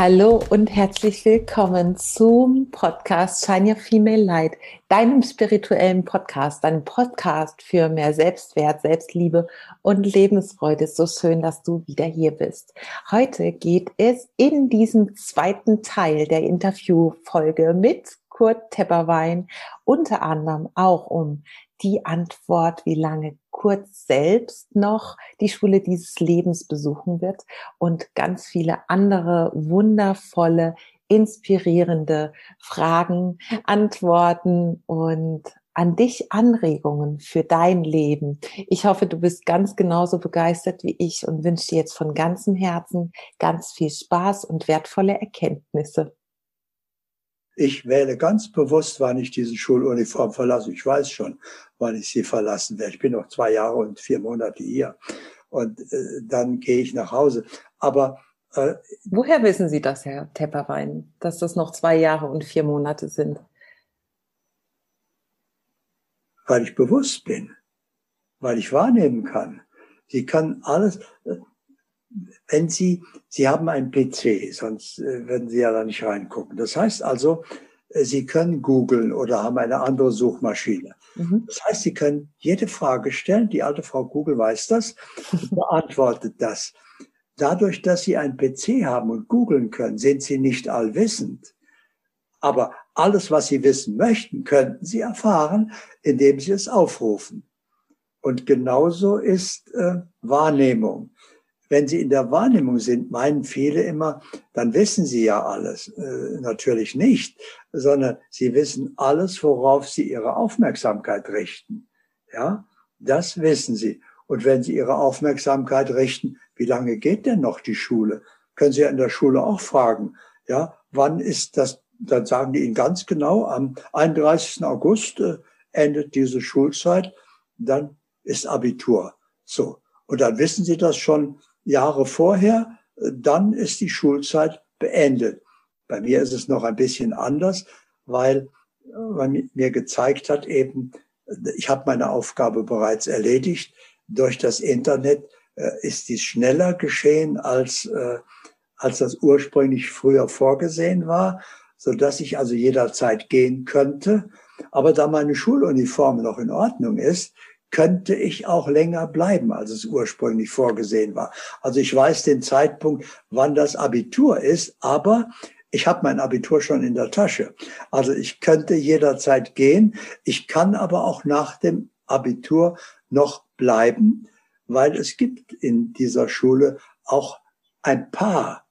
Hallo und herzlich willkommen zum Podcast Shine Your Female Light, deinem spirituellen Podcast, deinem Podcast für mehr Selbstwert, Selbstliebe und Lebensfreude. So schön, dass du wieder hier bist. Heute geht es in diesem zweiten Teil der Interviewfolge mit Kurt Tepperwein unter anderem auch um die Antwort, wie lange Kurt selbst noch die Schule dieses Lebens besuchen wird und ganz viele andere wundervolle, inspirierende Fragen, Antworten und an dich Anregungen für dein Leben. Ich hoffe, du bist ganz genauso begeistert wie ich und wünsche dir jetzt von ganzem Herzen ganz viel Spaß und wertvolle Erkenntnisse. Ich wähle ganz bewusst, wann ich diese Schuluniform verlasse. Ich weiß schon, wann ich sie verlassen werde. Ich bin noch zwei Jahre und vier Monate hier. Und äh, dann gehe ich nach Hause. Aber äh, woher wissen Sie das, Herr Tepperwein, dass das noch zwei Jahre und vier Monate sind? Weil ich bewusst bin, weil ich wahrnehmen kann. Sie kann alles. Wenn Sie, Sie haben einen PC, sonst äh, würden Sie ja da nicht reingucken. Das heißt also, äh, Sie können googeln oder haben eine andere Suchmaschine. Mhm. Das heißt, Sie können jede Frage stellen. Die alte Frau Google weiß das beantwortet das. Dadurch, dass Sie einen PC haben und googeln können, sind Sie nicht allwissend. Aber alles, was Sie wissen möchten, könnten Sie erfahren, indem Sie es aufrufen. Und genauso ist äh, Wahrnehmung wenn sie in der Wahrnehmung sind, meinen viele immer, dann wissen sie ja alles. Äh, natürlich nicht, sondern sie wissen alles, worauf sie ihre Aufmerksamkeit richten. Ja, das wissen sie. Und wenn sie ihre Aufmerksamkeit richten, wie lange geht denn noch die Schule? Können Sie ja in der Schule auch fragen. Ja, wann ist das? Dann sagen die Ihnen ganz genau, am 31. August äh, endet diese Schulzeit, dann ist Abitur. So. Und dann wissen Sie das schon Jahre vorher, dann ist die Schulzeit beendet. Bei mir ist es noch ein bisschen anders, weil man mir gezeigt hat, eben, ich habe meine Aufgabe bereits erledigt. Durch das Internet äh, ist dies schneller geschehen, als, äh, als das ursprünglich früher vorgesehen war, so dass ich also jederzeit gehen könnte. Aber da meine Schuluniform noch in Ordnung ist, könnte ich auch länger bleiben, als es ursprünglich vorgesehen war. Also ich weiß den Zeitpunkt, wann das Abitur ist, aber ich habe mein Abitur schon in der Tasche. Also ich könnte jederzeit gehen. Ich kann aber auch nach dem Abitur noch bleiben, weil es gibt in dieser Schule auch ein paar,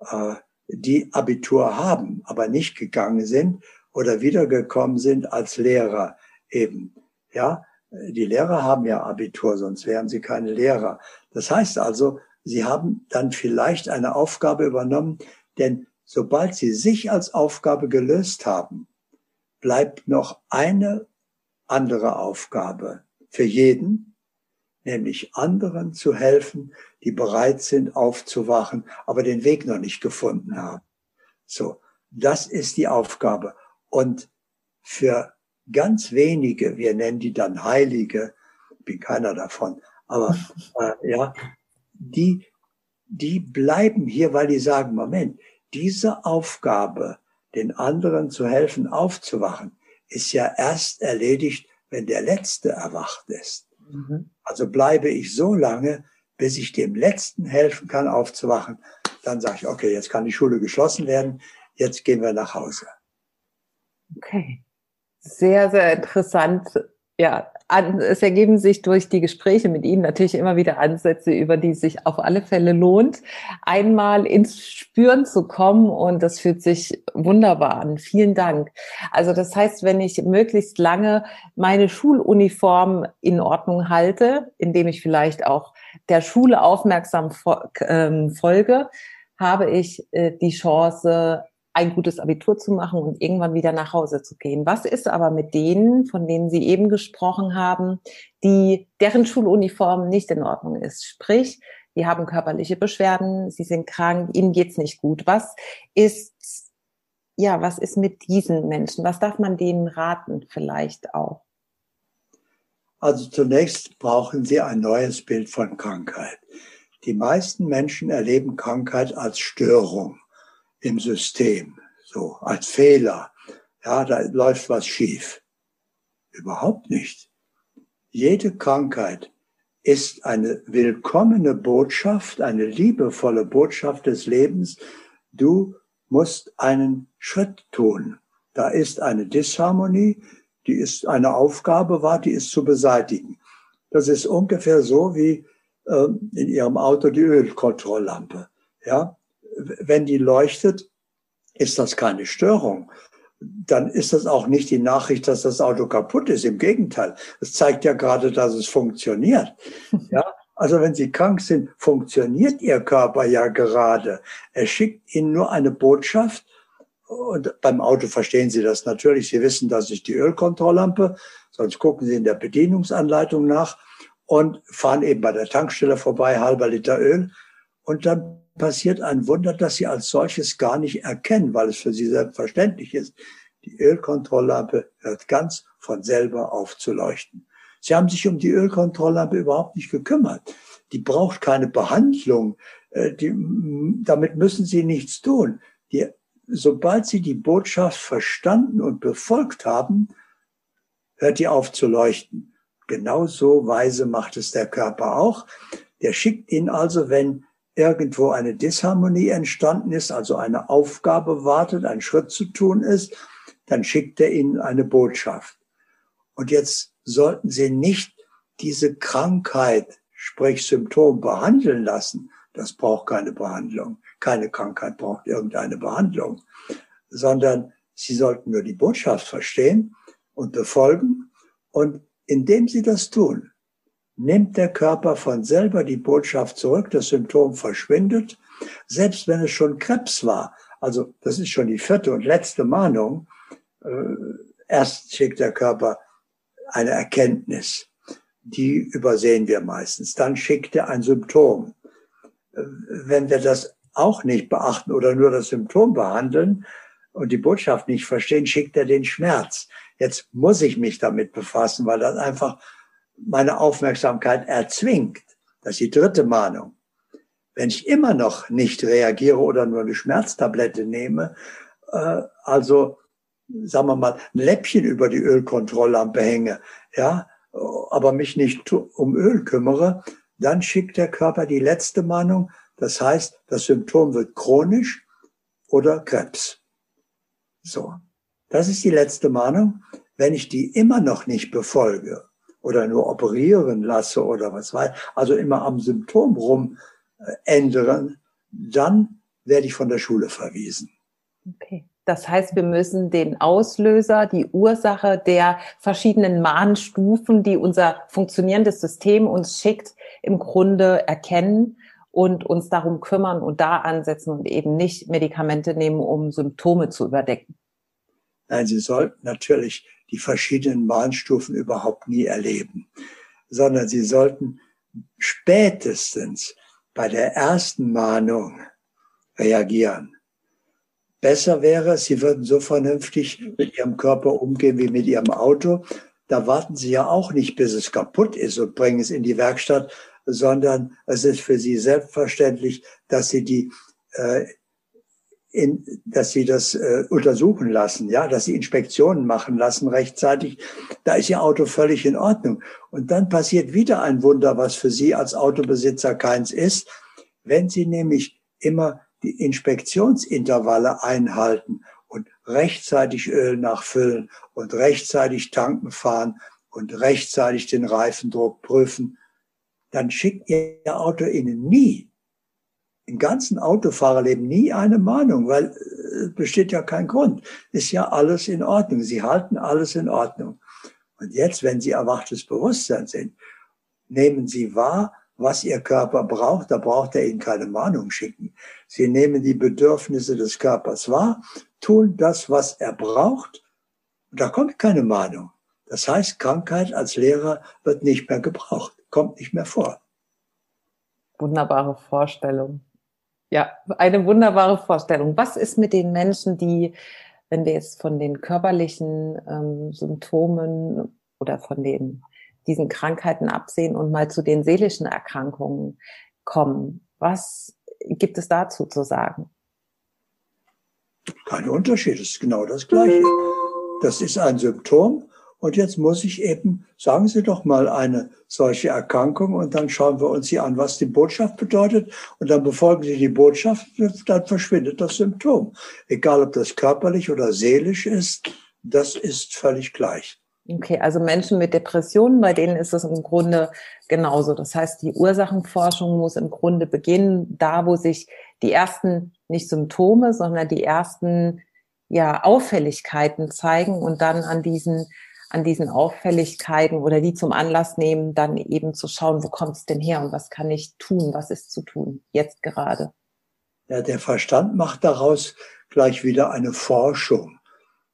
äh, die Abitur haben, aber nicht gegangen sind oder wiedergekommen sind als Lehrer eben. Ja, die Lehrer haben ja Abitur, sonst wären sie keine Lehrer. Das heißt also, sie haben dann vielleicht eine Aufgabe übernommen, denn sobald sie sich als Aufgabe gelöst haben, bleibt noch eine andere Aufgabe für jeden, nämlich anderen zu helfen, die bereit sind aufzuwachen, aber den Weg noch nicht gefunden haben. So, das ist die Aufgabe. Und für ganz wenige, wir nennen die dann Heilige, bin keiner davon, aber äh, ja, die, die bleiben hier, weil die sagen, Moment, diese Aufgabe, den anderen zu helfen, aufzuwachen, ist ja erst erledigt, wenn der Letzte erwacht ist. Mhm. Also bleibe ich so lange, bis ich dem Letzten helfen kann, aufzuwachen. Dann sage ich, okay, jetzt kann die Schule geschlossen werden, jetzt gehen wir nach Hause. Okay sehr, sehr interessant. Ja, an, es ergeben sich durch die Gespräche mit Ihnen natürlich immer wieder Ansätze, über die es sich auf alle Fälle lohnt, einmal ins Spüren zu kommen und das fühlt sich wunderbar an. Vielen Dank. Also das heißt, wenn ich möglichst lange meine Schuluniform in Ordnung halte, indem ich vielleicht auch der Schule aufmerksam ähm, folge, habe ich äh, die Chance, ein gutes Abitur zu machen und irgendwann wieder nach Hause zu gehen. Was ist aber mit denen, von denen Sie eben gesprochen haben, die, deren Schuluniform nicht in Ordnung ist? Sprich, die haben körperliche Beschwerden, sie sind krank, ihnen geht's nicht gut. Was ist, ja, was ist mit diesen Menschen? Was darf man denen raten vielleicht auch? Also zunächst brauchen sie ein neues Bild von Krankheit. Die meisten Menschen erleben Krankheit als Störung im System, so als Fehler. Ja, da läuft was schief. Überhaupt nicht. Jede Krankheit ist eine willkommene Botschaft, eine liebevolle Botschaft des Lebens. Du musst einen Schritt tun. Da ist eine Disharmonie, die ist eine Aufgabe war, die ist zu beseitigen. Das ist ungefähr so wie äh, in Ihrem Auto die Ölkontrolllampe. Ja, wenn die leuchtet, ist das keine Störung. Dann ist das auch nicht die Nachricht, dass das Auto kaputt ist. Im Gegenteil, es zeigt ja gerade, dass es funktioniert. Ja, also wenn Sie krank sind, funktioniert Ihr Körper ja gerade. Er schickt Ihnen nur eine Botschaft. Und beim Auto verstehen Sie das natürlich. Sie wissen, das ist die Ölkontrolllampe. Sonst gucken Sie in der Bedienungsanleitung nach und fahren eben bei der Tankstelle vorbei, halber Liter Öl. Und dann passiert ein Wunder, das Sie als solches gar nicht erkennen, weil es für Sie selbstverständlich ist. Die Ölkontrolllampe hört ganz von selber auf zu leuchten. Sie haben sich um die Ölkontrolllampe überhaupt nicht gekümmert. Die braucht keine Behandlung. Äh, die, damit müssen Sie nichts tun. Die, sobald Sie die Botschaft verstanden und befolgt haben, hört die auf zu leuchten. Genauso weise macht es der Körper auch. Der schickt ihn also, wenn irgendwo eine Disharmonie entstanden ist, also eine Aufgabe wartet, ein Schritt zu tun ist, dann schickt er ihnen eine Botschaft. Und jetzt sollten Sie nicht diese Krankheit, sprich Symptom, behandeln lassen. Das braucht keine Behandlung. Keine Krankheit braucht irgendeine Behandlung, sondern Sie sollten nur die Botschaft verstehen und befolgen. Und indem Sie das tun, nimmt der Körper von selber die Botschaft zurück, das Symptom verschwindet, selbst wenn es schon Krebs war. Also das ist schon die vierte und letzte Mahnung. Äh, erst schickt der Körper eine Erkenntnis, die übersehen wir meistens. Dann schickt er ein Symptom. Äh, wenn wir das auch nicht beachten oder nur das Symptom behandeln und die Botschaft nicht verstehen, schickt er den Schmerz. Jetzt muss ich mich damit befassen, weil das einfach meine Aufmerksamkeit erzwingt. Das ist die dritte Mahnung. Wenn ich immer noch nicht reagiere oder nur eine Schmerztablette nehme, äh, also sagen wir mal, ein Läppchen über die Ölkontrolllampe hänge, ja, aber mich nicht um Öl kümmere, dann schickt der Körper die letzte Mahnung. Das heißt, das Symptom wird chronisch oder Krebs. So. Das ist die letzte Mahnung. Wenn ich die immer noch nicht befolge oder nur operieren lasse oder was weiß, also immer am Symptom rum äh, ändern, dann werde ich von der Schule verwiesen. Okay. Das heißt, wir müssen den Auslöser, die Ursache der verschiedenen Mahnstufen, die unser funktionierendes System uns schickt, im Grunde erkennen und uns darum kümmern und da ansetzen und eben nicht Medikamente nehmen, um Symptome zu überdecken. Nein, Sie sollten natürlich die verschiedenen Mahnstufen überhaupt nie erleben, sondern sie sollten spätestens bei der ersten Mahnung reagieren. Besser wäre, sie würden so vernünftig mit ihrem Körper umgehen wie mit ihrem Auto. Da warten sie ja auch nicht, bis es kaputt ist und bringen es in die Werkstatt, sondern es ist für sie selbstverständlich, dass sie die äh, in, dass sie das äh, untersuchen lassen, ja, dass sie Inspektionen machen lassen rechtzeitig, da ist ihr Auto völlig in Ordnung. Und dann passiert wieder ein Wunder, was für Sie als Autobesitzer keins ist, wenn Sie nämlich immer die Inspektionsintervalle einhalten und rechtzeitig Öl nachfüllen und rechtzeitig tanken fahren und rechtzeitig den Reifendruck prüfen, dann schickt Ihr Auto Ihnen nie im ganzen Autofahrerleben nie eine Mahnung, weil äh, besteht ja kein Grund. Ist ja alles in Ordnung. Sie halten alles in Ordnung. Und jetzt, wenn Sie erwachtes Bewusstsein sind, nehmen Sie wahr, was Ihr Körper braucht. Da braucht er Ihnen keine Mahnung schicken. Sie nehmen die Bedürfnisse des Körpers wahr, tun das, was er braucht. Und da kommt keine Mahnung. Das heißt, Krankheit als Lehrer wird nicht mehr gebraucht, kommt nicht mehr vor. Wunderbare Vorstellung. Ja, eine wunderbare Vorstellung. Was ist mit den Menschen, die, wenn wir jetzt von den körperlichen ähm, Symptomen oder von den, diesen Krankheiten absehen und mal zu den seelischen Erkrankungen kommen? Was gibt es dazu zu sagen? Kein Unterschied, es ist genau das Gleiche. Das ist ein Symptom und jetzt muss ich eben, sagen Sie doch mal eine solche Erkrankung und dann schauen wir uns sie an, was die Botschaft bedeutet und dann befolgen Sie die Botschaft, dann verschwindet das Symptom. Egal ob das körperlich oder seelisch ist, das ist völlig gleich. Okay, also Menschen mit Depressionen, bei denen ist es im Grunde genauso. Das heißt, die Ursachenforschung muss im Grunde beginnen, da wo sich die ersten nicht Symptome, sondern die ersten ja Auffälligkeiten zeigen und dann an diesen an diesen Auffälligkeiten oder die zum Anlass nehmen, dann eben zu schauen, wo kommt es denn her und was kann ich tun, was ist zu tun, jetzt gerade. Ja, der Verstand macht daraus gleich wieder eine Forschung.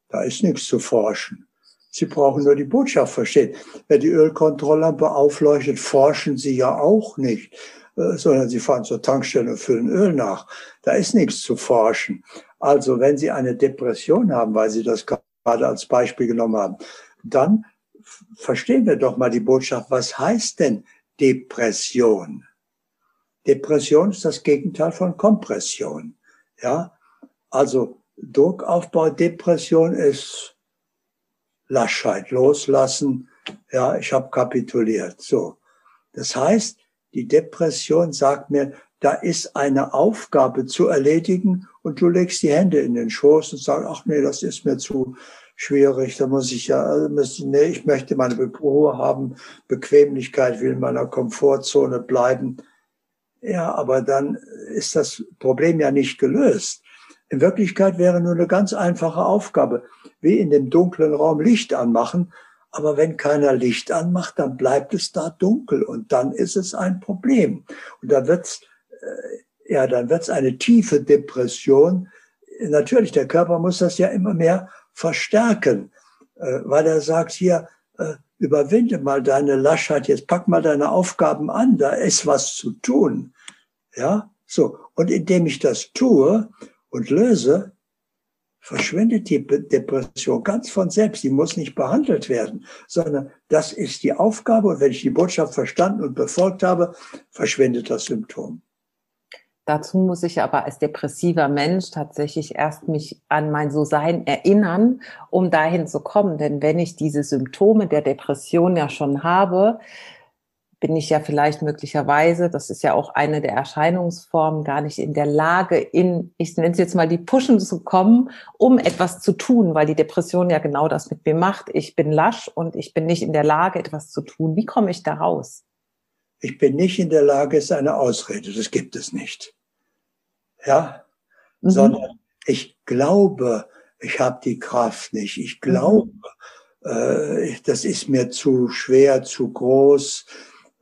Da ist nichts zu forschen. Sie brauchen nur die Botschaft verstehen. Wer die Ölkontrolllampe aufleuchtet, forschen Sie ja auch nicht, äh, sondern Sie fahren zur Tankstelle und füllen Öl nach. Da ist nichts zu forschen. Also wenn Sie eine Depression haben, weil Sie das gerade als Beispiel genommen haben, dann verstehen wir doch mal die Botschaft, was heißt denn Depression? Depression ist das Gegenteil von Kompression. Ja, also Druckaufbau, Depression ist Laschheit, loslassen. Ja, ich habe kapituliert. So, das heißt, die Depression sagt mir, da ist eine Aufgabe zu erledigen und du legst die Hände in den Schoß und sagst, ach nee, das ist mir zu schwierig. Da muss ich ja, muss, nee, ich möchte meine Ruhe haben, Bequemlichkeit, will in meiner Komfortzone bleiben. Ja, aber dann ist das Problem ja nicht gelöst. In Wirklichkeit wäre nur eine ganz einfache Aufgabe, wie in dem dunklen Raum Licht anmachen. Aber wenn keiner Licht anmacht, dann bleibt es da dunkel und dann ist es ein Problem. Und da wird's, äh, ja, dann wird's eine tiefe Depression. Natürlich, der Körper muss das ja immer mehr verstärken, äh, weil er sagt hier, äh, überwinde mal deine Laschheit, jetzt pack mal deine Aufgaben an, da ist was zu tun. Ja, so. Und indem ich das tue und löse, verschwindet die Depression ganz von selbst. Die muss nicht behandelt werden, sondern das ist die Aufgabe. Und wenn ich die Botschaft verstanden und befolgt habe, verschwindet das Symptom. Dazu muss ich aber als depressiver Mensch tatsächlich erst mich an mein So-Sein erinnern, um dahin zu kommen. Denn wenn ich diese Symptome der Depression ja schon habe, bin ich ja vielleicht möglicherweise, das ist ja auch eine der Erscheinungsformen, gar nicht in der Lage, in, ich nenne es jetzt mal die Pushen zu kommen, um etwas zu tun, weil die Depression ja genau das mit mir macht. Ich bin lasch und ich bin nicht in der Lage, etwas zu tun. Wie komme ich da raus? Ich bin nicht in der Lage, ist eine Ausrede. Das gibt es nicht. Ja, mhm. sondern ich glaube, ich habe die Kraft nicht. Ich glaube, mhm. äh, das ist mir zu schwer, zu groß,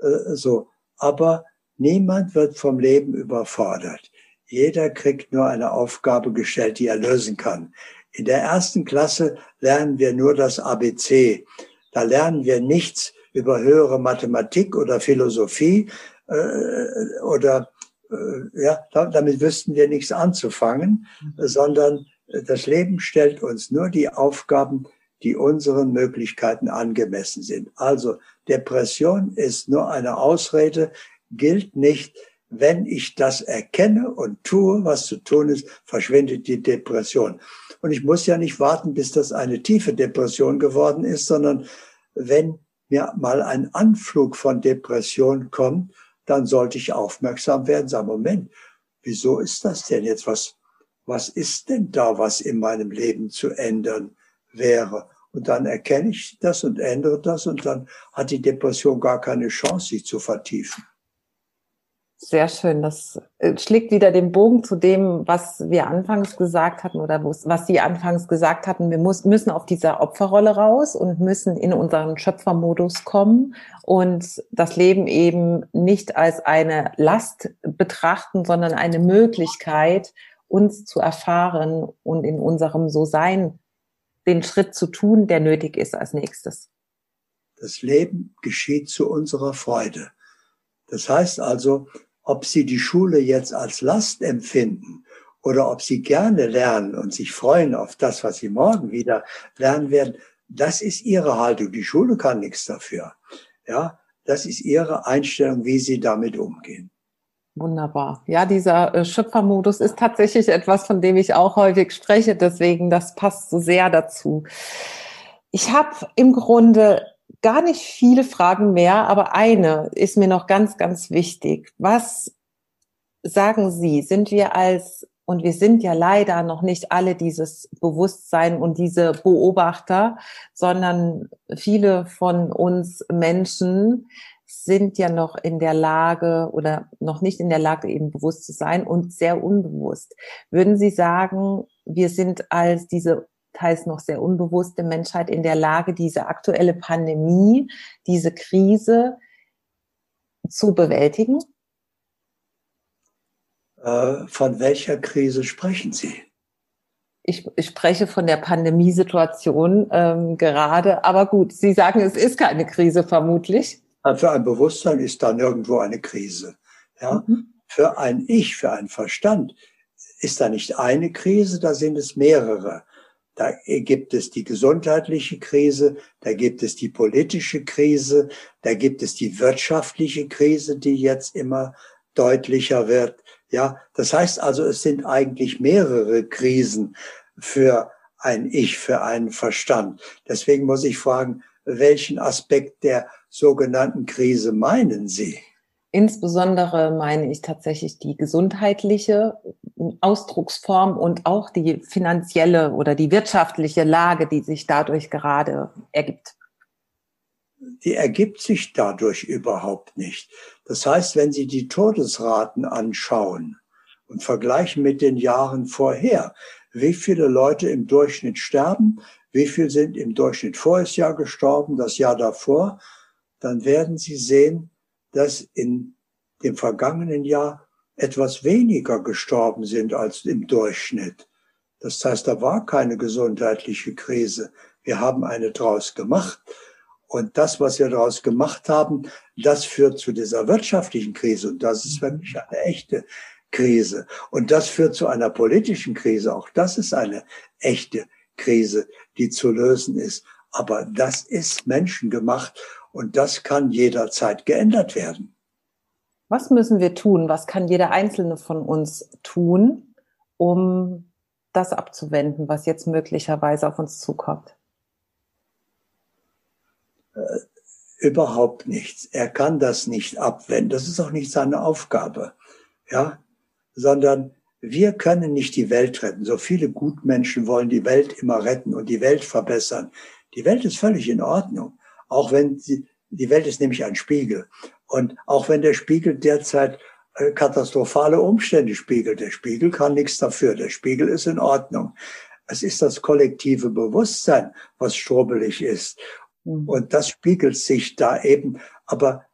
äh, so. Aber niemand wird vom Leben überfordert. Jeder kriegt nur eine Aufgabe gestellt, die er lösen kann. In der ersten Klasse lernen wir nur das ABC. Da lernen wir nichts über höhere Mathematik oder Philosophie äh, oder äh, ja, damit wüssten wir nichts anzufangen, mhm. sondern äh, das Leben stellt uns nur die Aufgaben, die unseren Möglichkeiten angemessen sind. Also Depression ist nur eine Ausrede, gilt nicht. Wenn ich das erkenne und tue, was zu tun ist, verschwindet die Depression. Und ich muss ja nicht warten, bis das eine tiefe Depression geworden ist, sondern wenn mir mal ein Anflug von Depression kommt, dann sollte ich aufmerksam werden, sagen, Moment, wieso ist das denn jetzt? Was, was ist denn da, was in meinem Leben zu ändern wäre? Und dann erkenne ich das und ändere das und dann hat die Depression gar keine Chance, sich zu vertiefen. Sehr schön. Das äh, schlägt wieder den Bogen zu dem, was wir anfangs gesagt hatten oder was Sie anfangs gesagt hatten. Wir muss, müssen auf dieser Opferrolle raus und müssen in unseren Schöpfermodus kommen und das Leben eben nicht als eine Last betrachten, sondern eine Möglichkeit, uns zu erfahren und in unserem So-Sein den Schritt zu tun, der nötig ist als nächstes. Das Leben geschieht zu unserer Freude. Das heißt also, ob sie die Schule jetzt als Last empfinden oder ob sie gerne lernen und sich freuen auf das, was sie morgen wieder lernen werden, das ist ihre Haltung. Die Schule kann nichts dafür. Ja, das ist ihre Einstellung, wie sie damit umgehen. Wunderbar. Ja, dieser äh, Schöpfermodus ist tatsächlich etwas, von dem ich auch häufig spreche. Deswegen, das passt so sehr dazu. Ich habe im Grunde gar nicht viele Fragen mehr, aber eine ist mir noch ganz, ganz wichtig. Was sagen Sie, sind wir als, und wir sind ja leider noch nicht alle dieses Bewusstsein und diese Beobachter, sondern viele von uns Menschen sind ja noch in der Lage oder noch nicht in der Lage, eben bewusst zu sein und sehr unbewusst. Würden Sie sagen, wir sind als diese teils noch sehr unbewusste Menschheit in der Lage, diese aktuelle Pandemie, diese Krise zu bewältigen? Äh, von welcher Krise sprechen Sie? Ich, ich spreche von der Pandemiesituation ähm, gerade, aber gut, Sie sagen, es ist keine Krise vermutlich. Für ein Bewusstsein ist da nirgendwo eine Krise. Ja? Mhm. Für ein Ich, für einen Verstand ist da nicht eine Krise, da sind es mehrere. Da gibt es die gesundheitliche Krise, da gibt es die politische Krise, da gibt es die wirtschaftliche Krise, die jetzt immer deutlicher wird. Ja, das heißt also, es sind eigentlich mehrere Krisen für ein Ich, für einen Verstand. Deswegen muss ich fragen, welchen Aspekt der sogenannten Krise meinen Sie? Insbesondere meine ich tatsächlich die gesundheitliche Ausdrucksform und auch die finanzielle oder die wirtschaftliche Lage, die sich dadurch gerade ergibt. Die ergibt sich dadurch überhaupt nicht. Das heißt, wenn Sie die Todesraten anschauen und vergleichen mit den Jahren vorher, wie viele Leute im Durchschnitt sterben, wie viel sind im Durchschnitt voriges Jahr gestorben, das Jahr davor, dann werden Sie sehen, dass in dem vergangenen Jahr etwas weniger gestorben sind als im Durchschnitt. Das heißt, da war keine gesundheitliche Krise. Wir haben eine draus gemacht. Und das, was wir daraus gemacht haben, das führt zu dieser wirtschaftlichen Krise. Und das ist wirklich eine echte Krise. Und das führt zu einer politischen Krise. Auch das ist eine echte Krise, die zu lösen ist. Aber das ist menschengemacht und das kann jederzeit geändert werden. Was müssen wir tun? Was kann jeder Einzelne von uns tun, um das abzuwenden, was jetzt möglicherweise auf uns zukommt? Äh, überhaupt nichts. Er kann das nicht abwenden. Das ist auch nicht seine Aufgabe. Ja, sondern wir können nicht die Welt retten. So viele Gutmenschen wollen die Welt immer retten und die Welt verbessern. Die Welt ist völlig in Ordnung. Auch wenn sie, die Welt ist nämlich ein Spiegel. Und auch wenn der Spiegel derzeit äh, katastrophale Umstände spiegelt, der Spiegel kann nichts dafür. Der Spiegel ist in Ordnung. Es ist das kollektive Bewusstsein, was strobelig ist. Mhm. Und das spiegelt sich da eben. Aber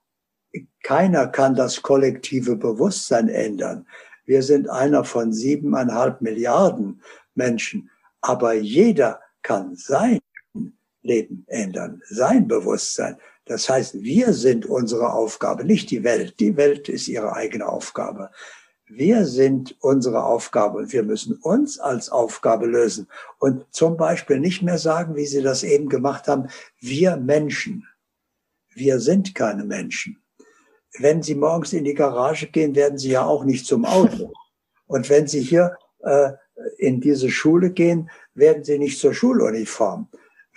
keiner kann das kollektive Bewusstsein ändern. Wir sind einer von siebeneinhalb Milliarden Menschen. Aber jeder kann sein Leben ändern, sein Bewusstsein. Das heißt, wir sind unsere Aufgabe, nicht die Welt. Die Welt ist ihre eigene Aufgabe. Wir sind unsere Aufgabe und wir müssen uns als Aufgabe lösen und zum Beispiel nicht mehr sagen, wie Sie das eben gemacht haben, wir Menschen. Wir sind keine Menschen wenn Sie morgens in die Garage gehen, werden Sie ja auch nicht zum Auto. Und wenn Sie hier äh, in diese Schule gehen, werden Sie nicht zur Schuluniform.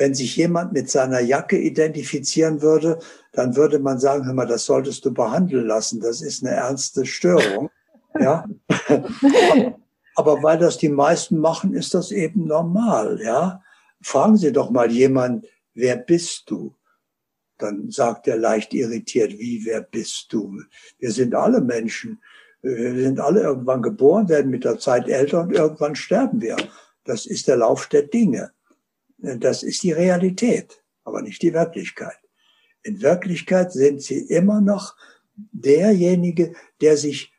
Wenn sich jemand mit seiner Jacke identifizieren würde, dann würde man sagen, hör mal, das solltest du behandeln lassen. Das ist eine ernste Störung. Ja. Aber weil das die meisten machen, ist das eben normal. Ja. Fragen Sie doch mal jemand, wer bist du? dann sagt er leicht irritiert, wie, wer bist du? Wir sind alle Menschen. Wir sind alle irgendwann geboren, werden mit der Zeit älter und irgendwann sterben wir. Das ist der Lauf der Dinge. Das ist die Realität, aber nicht die Wirklichkeit. In Wirklichkeit sind sie immer noch derjenige, der sich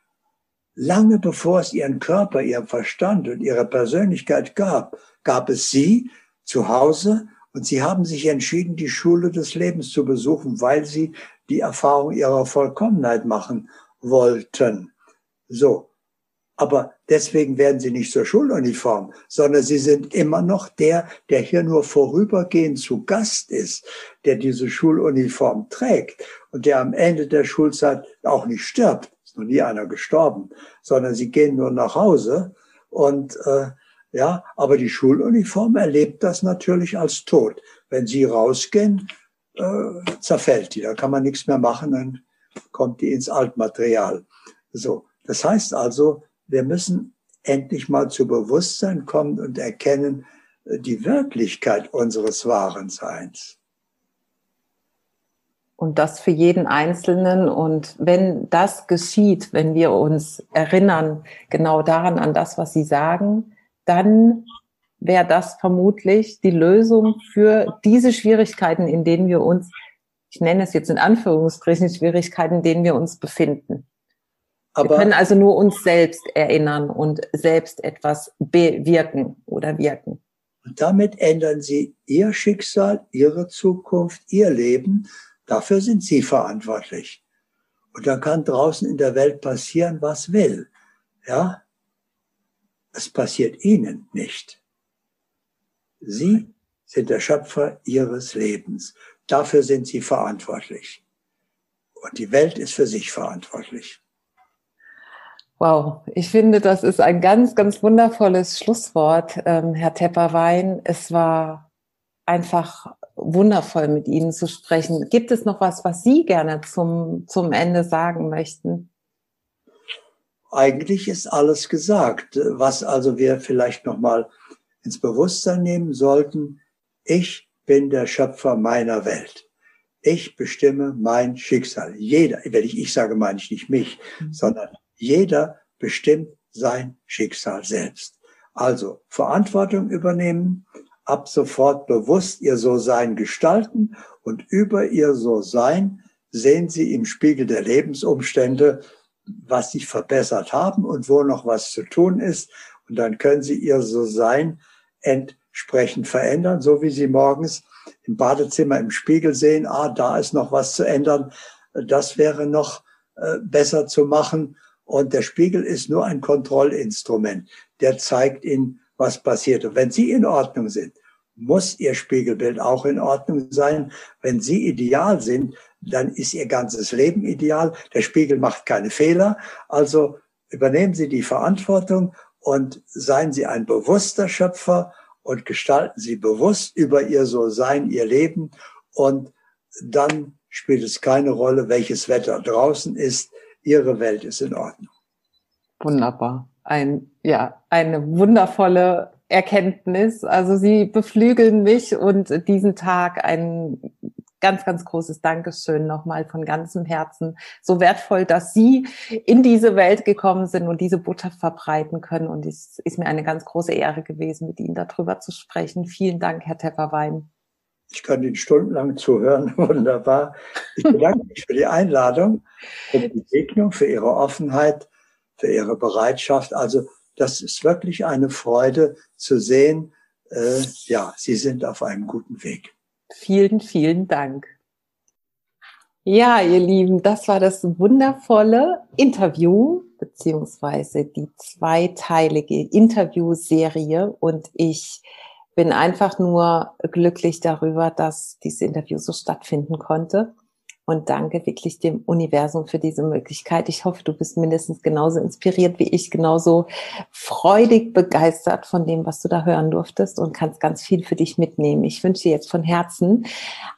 lange bevor es ihren Körper, ihren Verstand und ihre Persönlichkeit gab, gab es sie zu Hause und sie haben sich entschieden, die Schule des Lebens zu besuchen, weil sie die Erfahrung ihrer Vollkommenheit machen wollten. So. Aber deswegen werden sie nicht zur Schuluniform, sondern sie sind immer noch der, der hier nur vorübergehend zu Gast ist, der diese Schuluniform trägt und der am Ende der Schulzeit auch nicht stirbt. ist noch nie einer gestorben, sondern sie gehen nur nach Hause und äh, ja, aber die Schuluniform erlebt das natürlich als tot. Wenn sie rausgehen, äh, zerfällt die, da kann man nichts mehr machen, dann kommt die ins Altmaterial. So, das heißt also, wir müssen endlich mal zu Bewusstsein kommen und erkennen äh, die Wirklichkeit unseres wahren Seins. Und das für jeden Einzelnen. Und wenn das geschieht, wenn wir uns erinnern genau daran, an das, was Sie sagen, dann wäre das vermutlich die Lösung für diese Schwierigkeiten, in denen wir uns, ich nenne es jetzt in Anführungsstrichen, Schwierigkeiten, in denen wir uns befinden. Aber wir können also nur uns selbst erinnern und selbst etwas bewirken oder wirken. Und damit ändern Sie Ihr Schicksal, Ihre Zukunft, Ihr Leben Dafür sind Sie verantwortlich. Und dann kann draußen in der Welt passieren, was will. Ja? Es passiert Ihnen nicht. Sie sind der Schöpfer Ihres Lebens. Dafür sind Sie verantwortlich. Und die Welt ist für sich verantwortlich. Wow, ich finde, das ist ein ganz, ganz wundervolles Schlusswort, ähm, Herr Tepperwein. Es war einfach wundervoll, mit Ihnen zu sprechen. Gibt es noch was, was Sie gerne zum, zum Ende sagen möchten? Eigentlich ist alles gesagt. Was also wir vielleicht noch mal ins Bewusstsein nehmen sollten. Ich bin der Schöpfer meiner Welt. Ich bestimme mein Schicksal. Jeder, wenn ich ich sage, meine ich nicht mich, mhm. sondern jeder bestimmt sein Schicksal selbst. Also Verantwortung übernehmen, ab sofort bewusst ihr So-Sein gestalten und über ihr So-Sein sehen sie im Spiegel der Lebensumstände, was sich verbessert haben und wo noch was zu tun ist. Und dann können sie ihr So-Sein entsprechend verändern, so wie sie morgens im Badezimmer im Spiegel sehen, ah, da ist noch was zu ändern, das wäre noch äh, besser zu machen. Und der Spiegel ist nur ein Kontrollinstrument. Der zeigt Ihnen, was passiert. Und wenn Sie in Ordnung sind, muss Ihr Spiegelbild auch in Ordnung sein. Wenn Sie ideal sind, dann ist Ihr ganzes Leben ideal. Der Spiegel macht keine Fehler. Also übernehmen Sie die Verantwortung und seien Sie ein bewusster Schöpfer und gestalten Sie bewusst über Ihr So-Sein, Ihr Leben. Und dann spielt es keine Rolle, welches Wetter draußen ist. Ihre Welt ist in Ordnung. Wunderbar. Ein, ja, eine wundervolle Erkenntnis. Also Sie beflügeln mich und diesen Tag ein ganz, ganz großes Dankeschön nochmal von ganzem Herzen. So wertvoll, dass Sie in diese Welt gekommen sind und diese Botschaft verbreiten können. Und es ist mir eine ganz große Ehre gewesen, mit Ihnen darüber zu sprechen. Vielen Dank, Herr Tepperwein. Ich kann Ihnen stundenlang zuhören. Wunderbar. Ich bedanke mich für die Einladung, für die Begegnung, für Ihre Offenheit, für Ihre Bereitschaft. Also das ist wirklich eine Freude zu sehen, äh, ja, Sie sind auf einem guten Weg. Vielen, vielen Dank. Ja, ihr Lieben, das war das wundervolle Interview beziehungsweise die zweiteilige Interviewserie und ich bin einfach nur glücklich darüber, dass dieses Interview so stattfinden konnte und danke wirklich dem Universum für diese Möglichkeit. Ich hoffe, du bist mindestens genauso inspiriert wie ich, genauso freudig begeistert von dem, was du da hören durftest und kannst ganz viel für dich mitnehmen. Ich wünsche dir jetzt von Herzen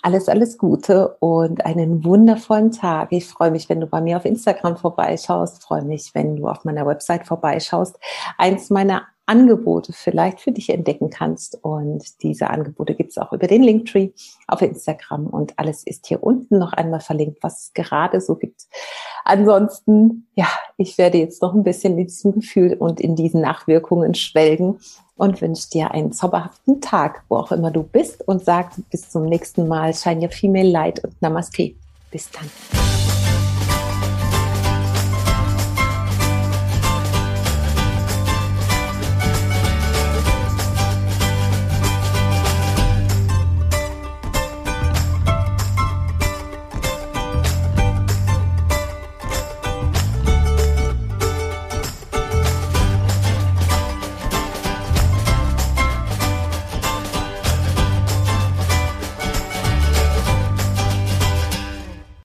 alles, alles Gute und einen wundervollen Tag. Ich freue mich, wenn du bei mir auf Instagram vorbeischaust, freue mich, wenn du auf meiner Website vorbeischaust. Eins meiner Angebote vielleicht für dich entdecken kannst. Und diese Angebote gibt es auch über den Linktree auf Instagram. Und alles ist hier unten noch einmal verlinkt, was es gerade so gibt. Ansonsten, ja, ich werde jetzt noch ein bisschen in diesem Gefühl und in diesen Nachwirkungen schwelgen und wünsche dir einen zauberhaften Tag, wo auch immer du bist und sag bis zum nächsten Mal. Shine your female light und Namaste. Bis dann.